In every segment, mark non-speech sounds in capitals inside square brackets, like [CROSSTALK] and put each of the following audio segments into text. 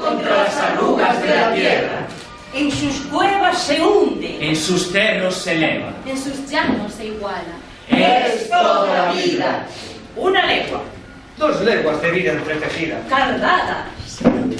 contra las arrugas de la tierra. En sus cuevas se hunde. En sus cerros se eleva. En sus llanos se iguala. Es toda la vida. Una legua, Dos leguas de vida entretejida. cardada,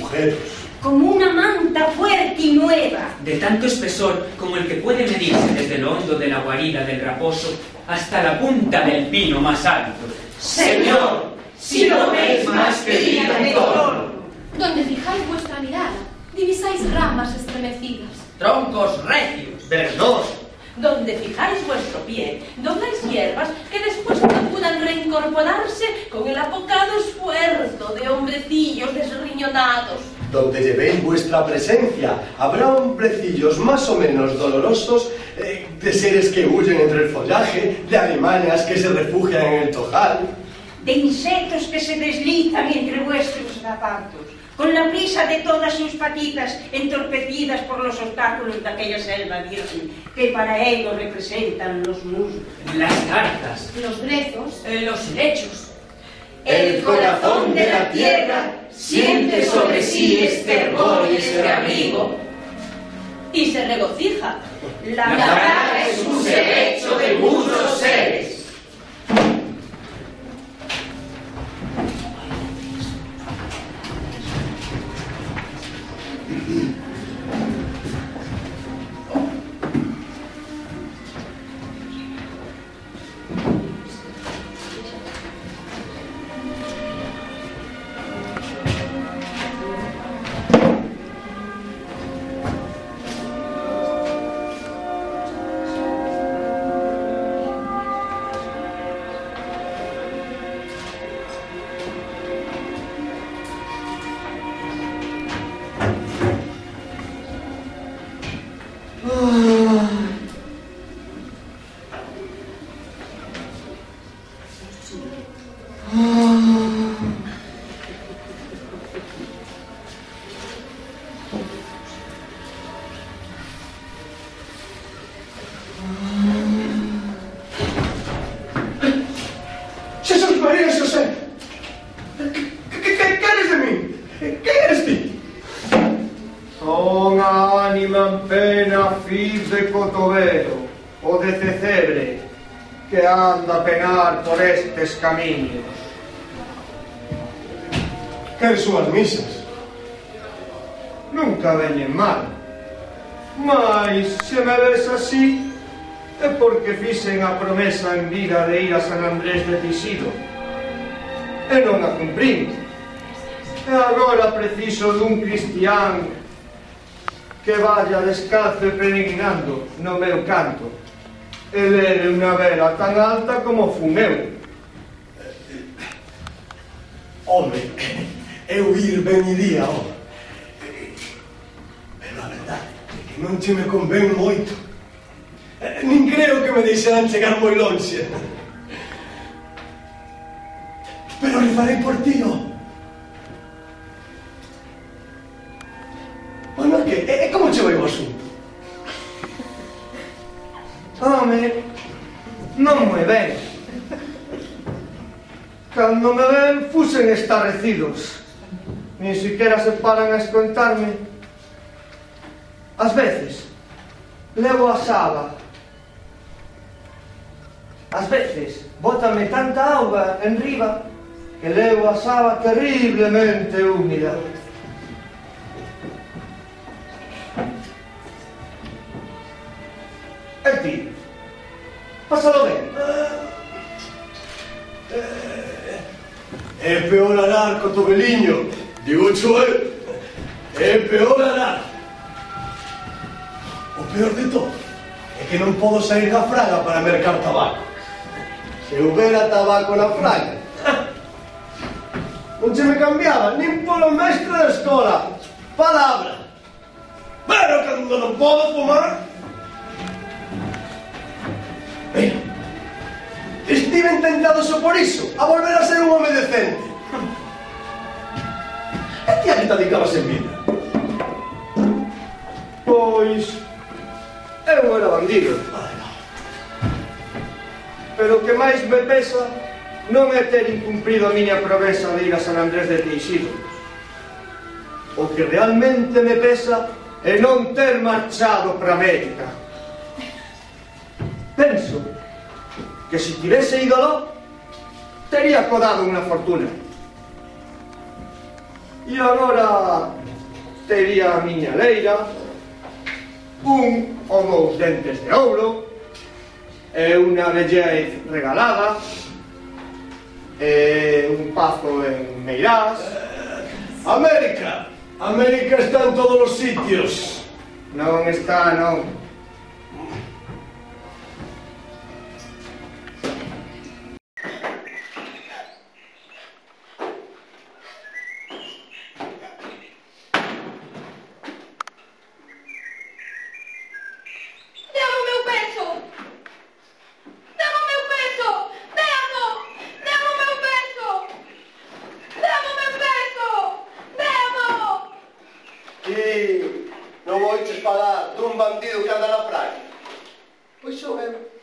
Mujeres. como una manta fuerte y nueva. De tanto espesor como el que puede medirse desde lo hondo de la guarida del raposo hasta la punta del pino más alto. Señor, si no veis más que vida en torno. Donde fijáis vuestra mirada, divisáis ramas estremecidas. Troncos recios, Verdoso. donde fijáis vuestro pie, dobláis hierbas que después procuran reincorporarse con el apocado esfuerzo de hombrecillos desriñonados. Donde llevéis vuestra presencia, habrá hombrecillos más o menos dolorosos, eh, de seres que huyen entre el follaje, de alemanas que se refugian en el tojal. de insectos que se deslizan entre vuestros zapatos, con la prisa de todas sus patitas entorpecidas por los obstáculos de aquella selva virgen, que para ellos representan los muslos, Las cartas. Los brezos, eh, los helechos. El corazón de la tierra siente sobre sí este hervor y este abrigo. Y se regocija. La, La fraga es un hecho de muchos seres. animan pena fil de cotovelo, o de cecebre, que anda a penar por estes camiños. Que súas misas nunca veñen mal, mas se me ves así é porque fixen a promesa en vida de ir a San Andrés de Tisido e non a cumprín. E agora preciso dun cristián que vaya descalzo e peregrinando no meu canto. E lere unha vela tan alta como fun eu. Home, eu ir ben iría, home. Pero a verdade é que non che me convén moito. Nin creo que me deixarán chegar moi lonxe. Pero le farei por ti, oh. Cando me ven, fusen estarrecidos. Nin siquiera se paran a escontarme. As veces, levo a saba. As veces, bótame tanta auga en riba que levo a saba terriblemente húmida. E ti, pásalo ben. É peor arar co tobeliño. Digo xo eu. É peor arar. O peor de todo é que non podo sair da fraga para mercar tabaco. Se houbera tabaco na fraga, [LAUGHS] non se me cambiaba nin polo mestre da escola. Palabra. Pero cando non podo fumar, estive intentado só por iso, a volver a ser un home decente. E ti a que te dedicabas en vida? Pois... Eu era bandido. Pero o que máis me pesa non é ter incumprido a miña promesa de ir a San Andrés de Teixido. O que realmente me pesa é non ter marchado para América. Penso que si tivese ídolo, tería codado unha fortuna. E agora tería a miña leira, un ou dous dentes de ouro, e unha bellez regalada, e un pazo en Meirás. América! América está en todos os sitios. Non está, non. Sì, non vuoi falar dun bandido que anda na praia? Pois è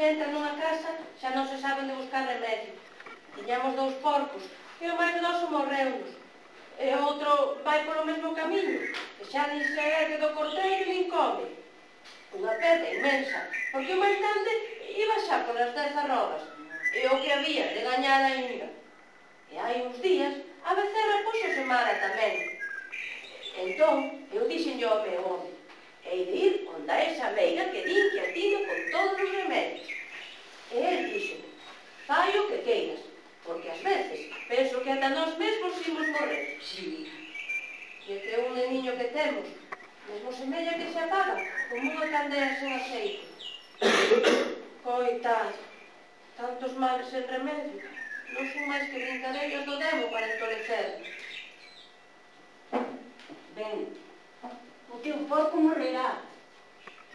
que entra nunha casa xa non se saben de buscar remedio. Tiñamos dous porcos e o máis noso morreu-nos. E outro vai polo mesmo camiño, que xa nin se ergue do corteiro nin come. Unha perda inmensa, porque o máis grande iba xa polas dez arrobas, e o que había de gañar ainda. E hai uns días, a becerra puxo semana tamén. Entón, eu dixenlle ao meu home, e ir onda esa meiga que din que a con todos os remedios. E el dixo, fai o que queiras, porque ás veces penso que ata nós mesmos imos morrer. Si, que un niño que temos, mesmo semella que se apaga, como unha candela sen aceite. [COUGHS] Coitado, tantos males sen remedio, non son máis que brincadeiras do demo para entolecer. Ben, o teu porco morrerá.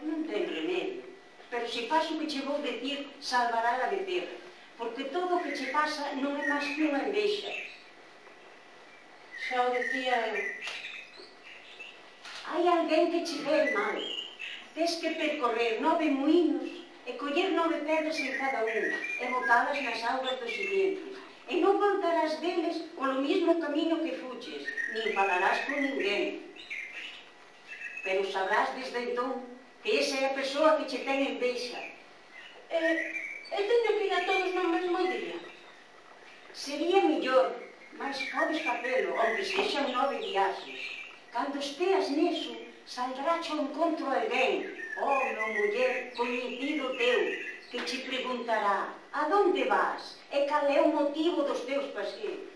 Non ten remedio. Pero se faz o que che vou decir, salvará a becerra. Porque todo o que che pasa non é máis que unha envexa. Xa o decía eu. Hai alguén que che ve mal. Tes que percorrer nove muinos e coller nove pedras en cada unha e botalas nas augas dos siguientes e non voltarás deles polo mismo camiño que fuches, nin falarás con ninguén pero sabrás desde entón que esa é a persoa que che ten en beixa. E, e teño que ir a todos no mesmo día. Sería millor, mas podes facelo, onde sexan nove viaxes. Cando esteas neso, saldrá ao encontro alguén, homem ou muller coñecido teu, que te preguntará a donde vas e cal é o motivo dos teus paseos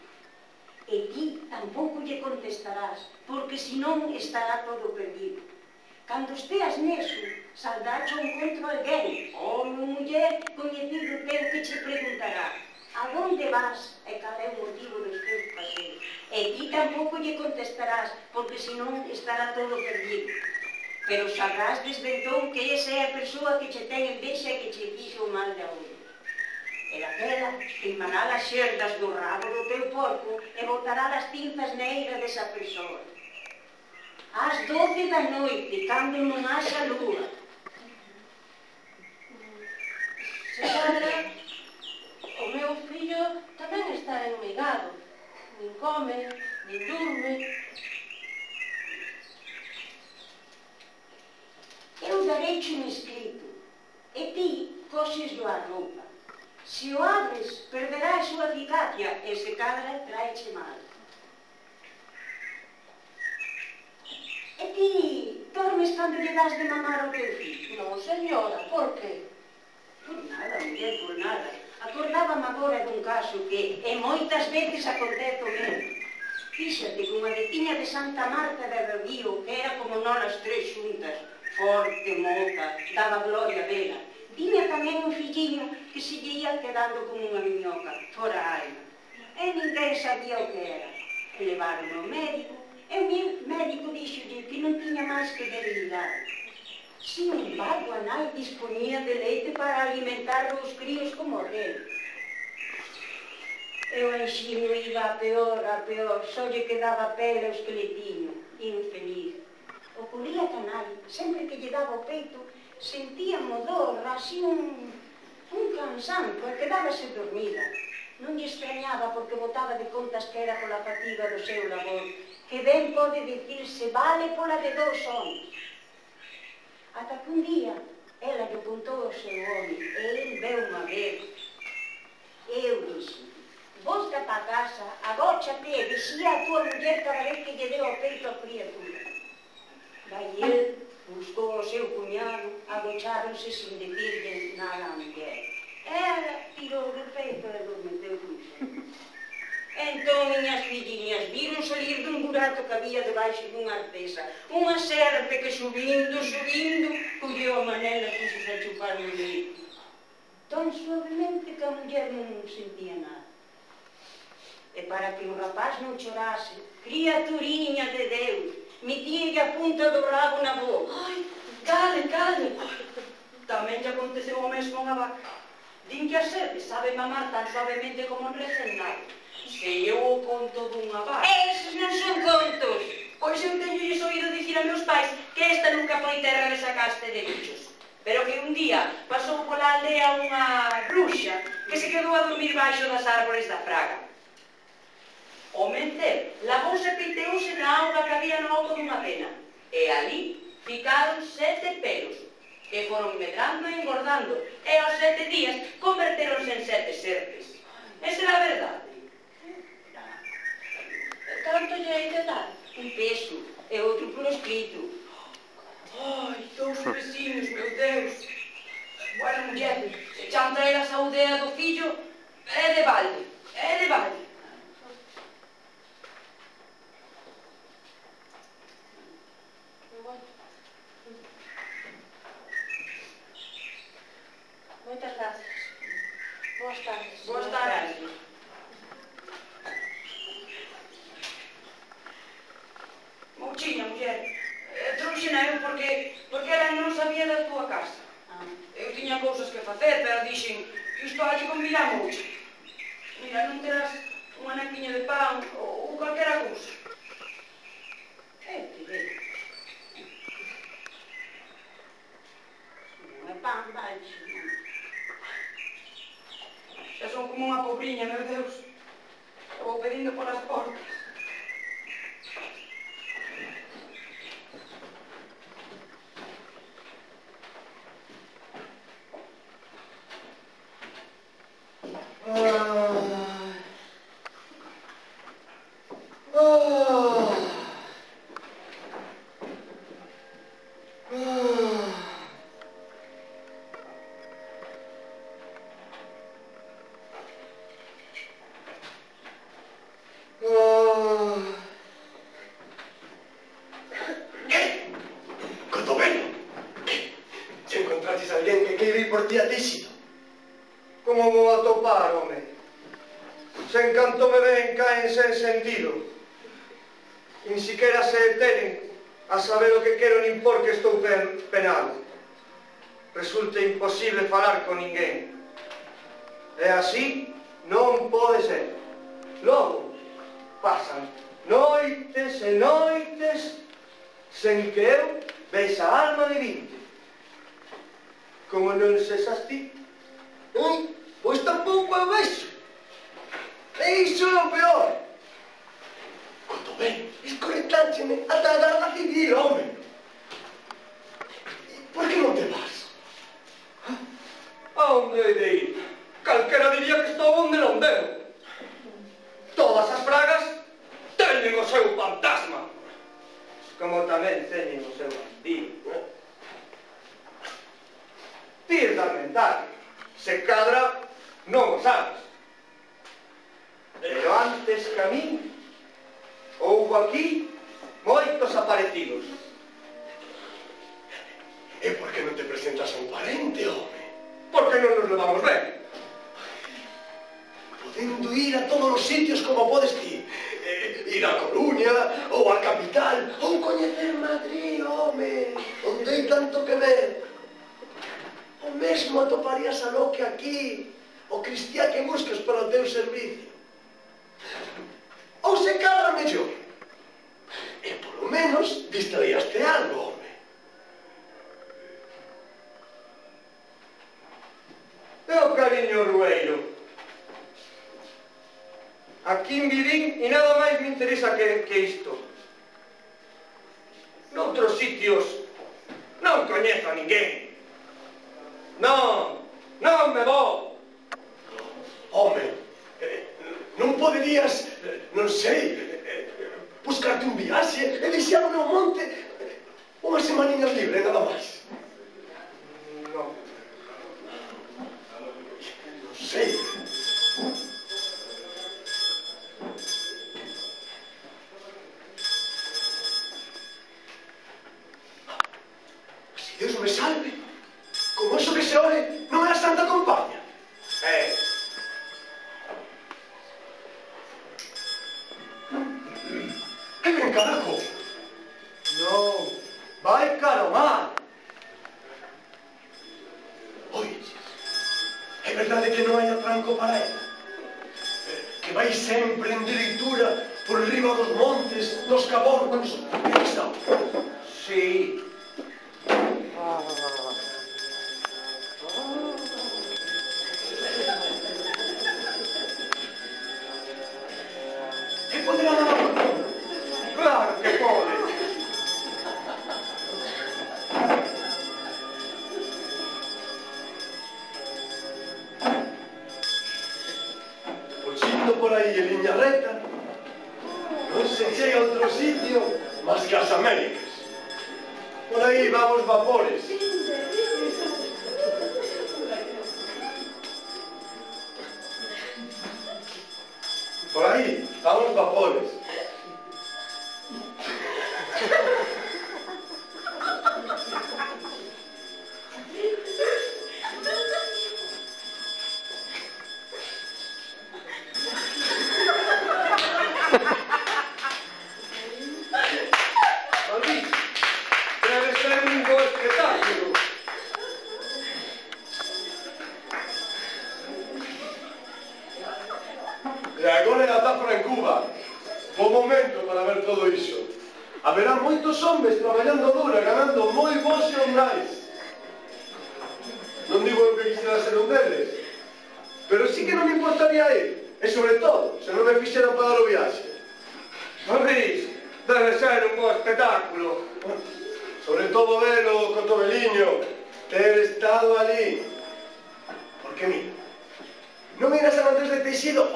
e ti tampouco lle contestarás, porque senón estará todo perdido. Cando esteas neso, saldacho un contra alguén, home ou muller, coñecido teu que che preguntará a donde vas e cal é o motivo dos teus paseos. E ti tampouco lle contestarás, porque senón estará todo perdido. Pero sabrás desde entón que esa é a persoa que che ten en vexa e que che fixo o mal de outra. E daquela, filmarás as xerdas do rabo do teu porco e botará as tintas neiras desa persoa. Ás doce da noite, cando non haxa lúa. Se sabe, o meu fillo tamén está enmigado. Nin come, nin durme, Eu darei-te um escrito, e ti coxes a roupa. Se o abres, perderá a súa eficacia e se cadra traeche mal. E ti dormes cando lle das de mamar ao teu filho? Non, señora, por que? Por nada, muller, por nada. Acordábame agora dun caso que e moitas veces acontece o mesmo. Fíxate que unha veciña de Santa Marta de Río, que era como non as tres xuntas, forte, mota, daba gloria a vela, Tiña tamén un filliño que se lle ia quedando como unha miñoca, fora alma. E ninguén sabía o que era. E levaron ao médico, e o médico dixolle que non tiña máis que debilidade. Sin embargo, a nai disponía de leite para alimentar os críos como rei. E o enxino iba a peor, a peor, só lle quedaba pele o esqueletinho, infeliz. Ocorría que a nai, sempre que lle daba o peito, sentíamos dor, así un, un cansanto, e quedábase dormida. Non lle extrañaba porque botaba de contas que era pola fatiga do seu labor, que ben pode dicirse vale pola de dous homens. Ata que un día, ela lle apuntou ao seu home, e el veu unha vez. Eu dixe, Volta pa casa, agóchate e vexía a tua muller cada vez que lle deu o peito a criatura. Vai el buscou o seu cuñado, agocháronse sin dicirlle nada a muller. Ela tirou do peito e do meteu Entón, miñas filliñas, viron salir dun burato que había debaixo dunha artesa. Unha serpe que subindo, subindo, colleu a manela e puxos a chupar o leite. Tan suavemente que a muller non sentía nada. E para que o rapaz non chorase, criaturiña de Deus, a punta do rabo na boca. Ai, cale, cale. Tamén lle aconteceu o mesmo a vaca. Din que a serpe sabe mamar tan suavemente como un recén nado. Se eu o conto dunha vaca... Esos non son contos. Pois eu teño lles oído dicir a meus pais que esta nunca foi terra de sacaste de bichos. Pero que un día pasou pola aldea unha bruxa que se quedou a dormir baixo das árbores da fraga. O la lavouse peiteuse na auga que había no alto dunha pena, e ali ficaron sete pelos, que foron medrando e engordando, e aos sete días converteronse en sete serpes. Esa era a verdade. Canto lle hai que dar? Un peso e outro por escrito. Ai, dous vecinos, meu Deus. Bueno, muller, se chan traer a saudea do fillo, é de balde, é de balde. imposible falar con ninguén. E así non pode ser. Logo, pasan noites e noites sen que eu vexa a alma de vinte. Como non sexas ti? Hum, pois tampouco eu vexo. E iso é o peor. Cando ven, escorretácheme ata a dar civil, home. Por que non te vas? ¿A onde he de ir? Calquera diría que estou onde non debo. Todas as fragas teñen o seu fantasma. Como tamén teñen o seu antigo. Tir da mental. Se cadra, non o sabes. Pero antes que a mí, houbo aquí moitos aparecidos. E por que non te presentas a un parente, home? por que non nos levamos ben? Podendo ir a todos os sitios como podes ti, eh, ir a Coruña, ou a capital, ou coñecer Madrid, home, onde hai tanto que ver. O mesmo atoparías a lo que aquí, o cristián que buscas para o teu servicio. Ou se cadra mellor. E polo menos distraíaste algo. É o cariño rueiro. Aquí en Bilín e nada máis me interesa que, que isto. Noutros sitios non coñezo a ninguén. Non, non me vou. Home, eh, non poderías, eh, non sei, eh, buscarte un viaxe e deixar meu monte unha semaninha libre, nada máis. Non. faith. emprender leitura por riba dos montes, dos cabornos, e está. Sí. Ah. ah, ah, ah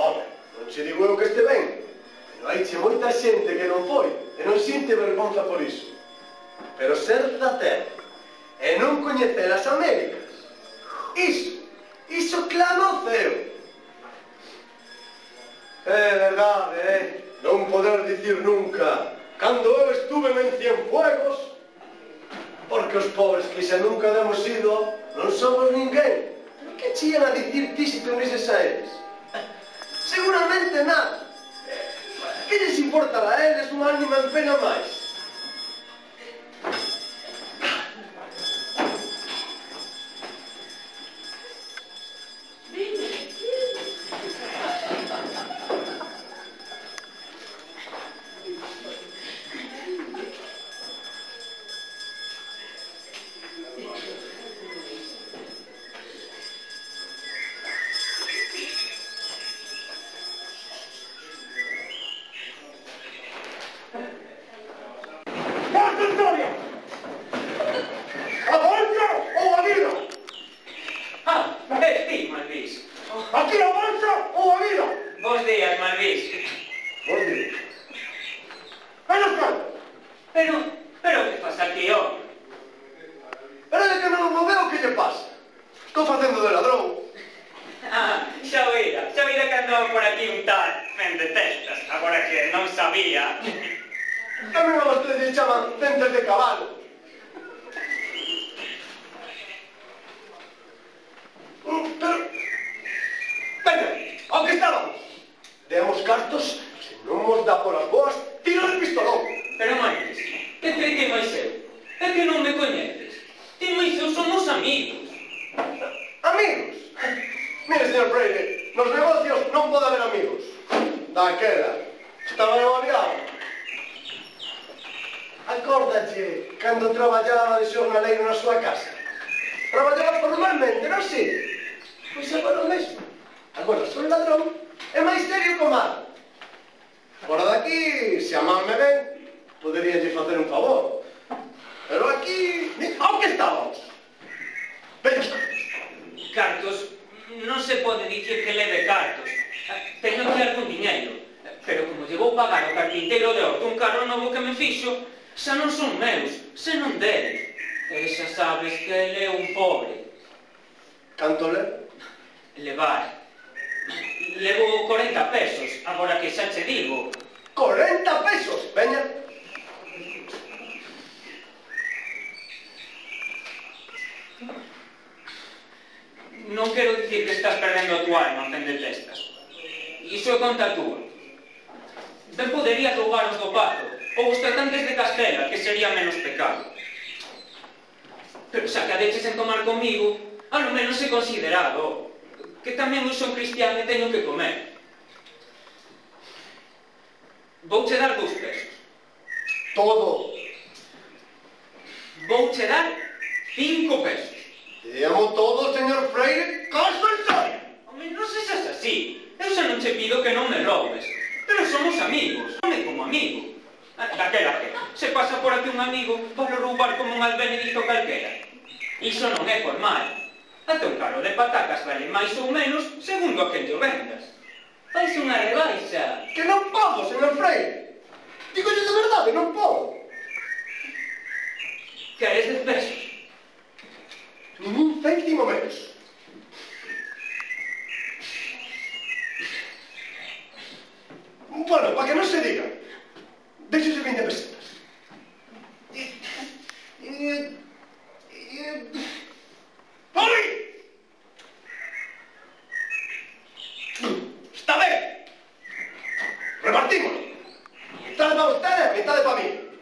Home, non che digo eu que este ben, pero hai che moita xente que non foi e non xinte vergonza por iso. Pero ser da terra e non coñecer as Américas, iso, iso clama o ceo. É verdade, eh? non poder dicir nunca cando eu estuve en Cienfuegos porque os pobres que xa nunca demos ido non somos ninguén. Pero que chían a dicir ti se te unises a eles? Seguramente nada. Que lles importa a eles un ánima en pena máis? Venga, estaba. Demos cartos, se non mos dá polas boas, tiro de pistolón. Pero, Maires, que te que máis eu? É que non me coñeces. Ti máis eu somos amigos. Amigos? [LAUGHS] Mire, señor Freire, nos negocios non pode haber amigos. Daquela, estaba eu aviado. Acórdache cando traballaba de xornaleiro na súa casa. Traballaba formalmente, non si? Pois agora mesmo. Ah, Agora, sou ladrón é máis serio que o mal Fora daqui, se amanme ben, poderíalle facer un favor. Pero aquí, ao que estamos. Veña. Cartos, non se pode dicir que leve cartos. Teño que algún diñeiro. Pero como llevou pagar o carpinteiro de Orto un carro novo que me fixo, xa non son meus, xa non dele. E xa sabes que ele é un pobre. Canto le? Levar. Levo 40 pesos, agora que xa che digo. 40 pesos, veña. Non quero dicir que estás perdendo a tua alma, entendete estas. Iso é conta túa. Ben poderías roubar os do pato, ou os tratantes de Castela, que sería menos pecado. Pero xa que adeches en tomar comigo, a lo menos é considerado que tamén eu son cristiano e teño que comer. Vou che dar dous pesos. Todo. Vou che dar cinco pesos. Te amo todo, señor Freire, Cosmenson. Home, non se seas así. Eu xa non che pido que non me robes. Pero somos amigos, home como amigo. Ah, Daquela que se pasa por aquí un amigo para roubar como un albenedito calquera. Iso non é formal hace un carro de patacas vale máis ou menos segundo a que te vendas. Fais unha rebaixa. Que non podo, señor Frei. Digo de verdade, non podo. Queres dez pesos? Ningún céntimo menos. Bueno, para que non se diga. Deixese 20 pesetas. E... Eh, e... Eh, e... Eh, Está ben. Repartimos. ¡Mitad para ustedes, metade para mí.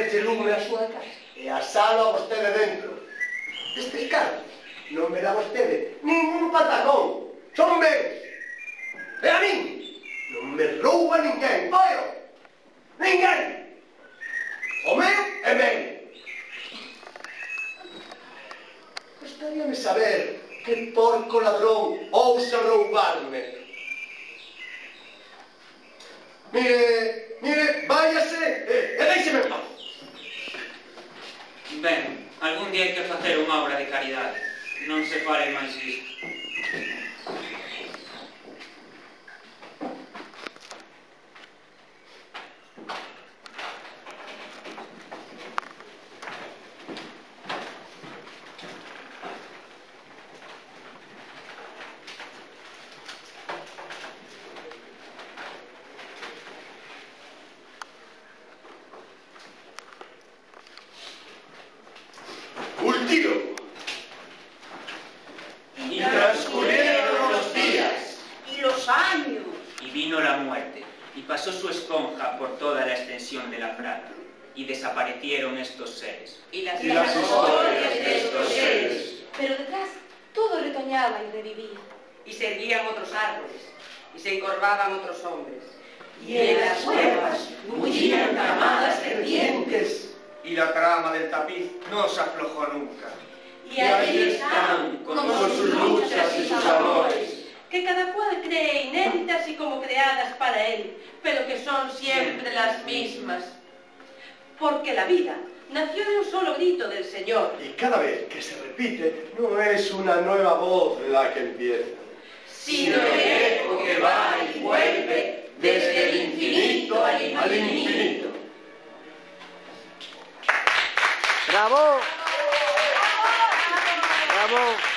meterlle lume a súa casa e asalo a vostede dentro. Estes cartos non me dá vostede ningún patacón. Son meus. E a min non me rouba ninguén. Pois Oio, ninguén. O meu é meu. Gostaríame saber que porco ladrón ousa roubarme. Mire, mire, váyase e, e deixeme en paz. Ben, algún día hai que facer unha obra de caridade. Non se fare máis isto. Porque la vida nació de un solo grito del Señor. Y cada vez que se repite, no es una nueva voz la que empieza. Sino el eco que va y vuelve desde el infinito al Al infinito. infinito. ¡Bravo! ¡Bravo!